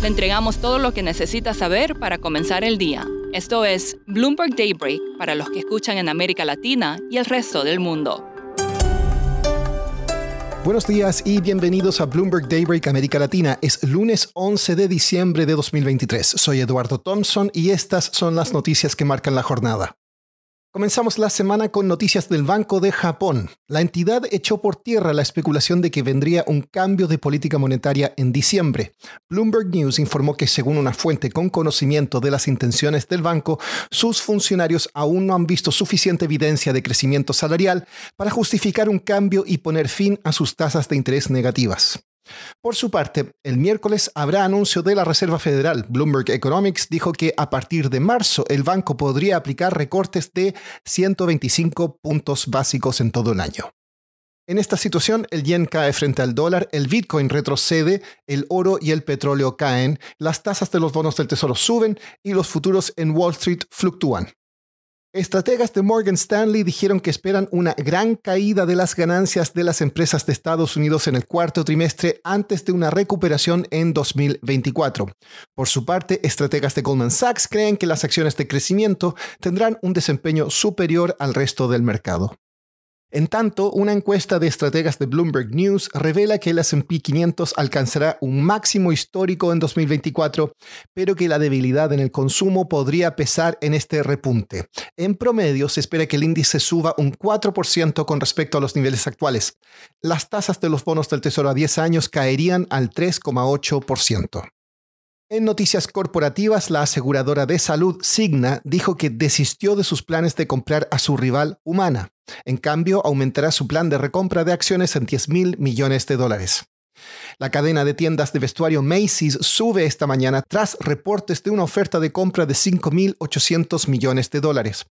Le entregamos todo lo que necesita saber para comenzar el día. Esto es Bloomberg Daybreak para los que escuchan en América Latina y el resto del mundo. Buenos días y bienvenidos a Bloomberg Daybreak América Latina. Es lunes 11 de diciembre de 2023. Soy Eduardo Thompson y estas son las noticias que marcan la jornada. Comenzamos la semana con noticias del Banco de Japón. La entidad echó por tierra la especulación de que vendría un cambio de política monetaria en diciembre. Bloomberg News informó que según una fuente con conocimiento de las intenciones del banco, sus funcionarios aún no han visto suficiente evidencia de crecimiento salarial para justificar un cambio y poner fin a sus tasas de interés negativas. Por su parte, el miércoles habrá anuncio de la Reserva Federal. Bloomberg Economics dijo que a partir de marzo el banco podría aplicar recortes de 125 puntos básicos en todo el año. En esta situación, el yen cae frente al dólar, el Bitcoin retrocede, el oro y el petróleo caen, las tasas de los bonos del tesoro suben y los futuros en Wall Street fluctúan. Estrategas de Morgan Stanley dijeron que esperan una gran caída de las ganancias de las empresas de Estados Unidos en el cuarto trimestre antes de una recuperación en 2024. Por su parte, estrategas de Goldman Sachs creen que las acciones de crecimiento tendrán un desempeño superior al resto del mercado. En tanto, una encuesta de estrategas de Bloomberg News revela que el SP 500 alcanzará un máximo histórico en 2024, pero que la debilidad en el consumo podría pesar en este repunte. En promedio, se espera que el índice suba un 4% con respecto a los niveles actuales. Las tasas de los bonos del Tesoro a 10 años caerían al 3,8%. En noticias corporativas, la aseguradora de salud Signa dijo que desistió de sus planes de comprar a su rival Humana. En cambio, aumentará su plan de recompra de acciones en 10 mil millones de dólares. La cadena de tiendas de vestuario Macy's sube esta mañana tras reportes de una oferta de compra de 5.800 millones de dólares.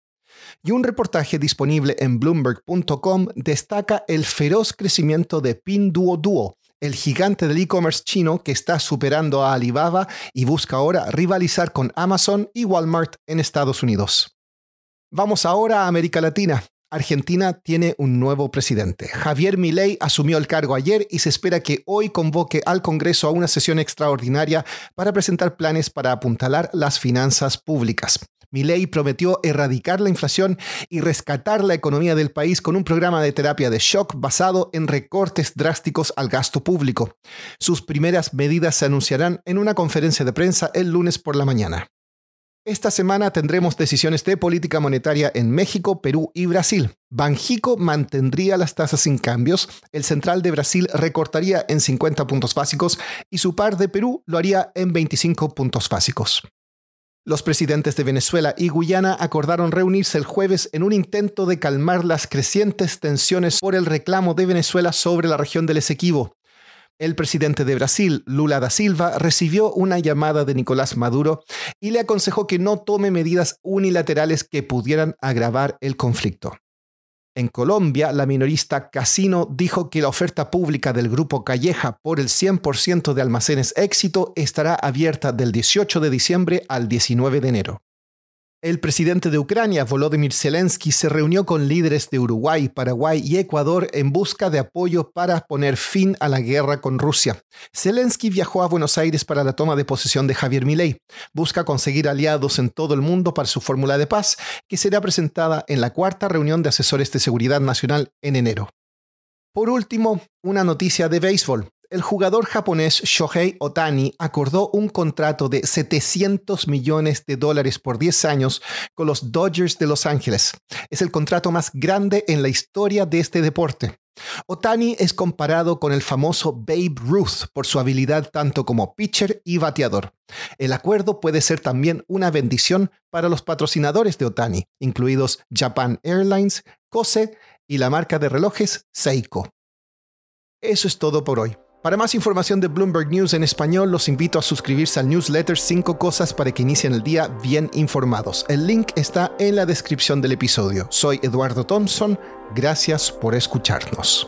Y un reportaje disponible en bloomberg.com destaca el feroz crecimiento de Pinduoduo, el gigante del e-commerce chino que está superando a Alibaba y busca ahora rivalizar con Amazon y Walmart en Estados Unidos. Vamos ahora a América Latina. Argentina tiene un nuevo presidente. Javier Milei asumió el cargo ayer y se espera que hoy convoque al Congreso a una sesión extraordinaria para presentar planes para apuntalar las finanzas públicas. Milei prometió erradicar la inflación y rescatar la economía del país con un programa de terapia de shock basado en recortes drásticos al gasto público. Sus primeras medidas se anunciarán en una conferencia de prensa el lunes por la mañana. Esta semana tendremos decisiones de política monetaria en México, Perú y Brasil. Banjico mantendría las tasas sin cambios, el central de Brasil recortaría en 50 puntos básicos y su par de Perú lo haría en 25 puntos básicos. Los presidentes de Venezuela y Guyana acordaron reunirse el jueves en un intento de calmar las crecientes tensiones por el reclamo de Venezuela sobre la región del Esequibo. El presidente de Brasil, Lula da Silva, recibió una llamada de Nicolás Maduro y le aconsejó que no tome medidas unilaterales que pudieran agravar el conflicto. En Colombia, la minorista Casino dijo que la oferta pública del grupo Calleja por el 100% de almacenes éxito estará abierta del 18 de diciembre al 19 de enero. El presidente de Ucrania, Volodymyr Zelensky, se reunió con líderes de Uruguay, Paraguay y Ecuador en busca de apoyo para poner fin a la guerra con Rusia. Zelensky viajó a Buenos Aires para la toma de posesión de Javier Milei. Busca conseguir aliados en todo el mundo para su fórmula de paz, que será presentada en la cuarta reunión de asesores de seguridad nacional en enero. Por último, una noticia de béisbol el jugador japonés Shohei Otani acordó un contrato de 700 millones de dólares por 10 años con los Dodgers de Los Ángeles. Es el contrato más grande en la historia de este deporte. Otani es comparado con el famoso Babe Ruth por su habilidad tanto como pitcher y bateador. El acuerdo puede ser también una bendición para los patrocinadores de Otani, incluidos Japan Airlines, Kose y la marca de relojes Seiko. Eso es todo por hoy. Para más información de Bloomberg News en español, los invito a suscribirse al newsletter 5 cosas para que inicien el día bien informados. El link está en la descripción del episodio. Soy Eduardo Thompson. Gracias por escucharnos.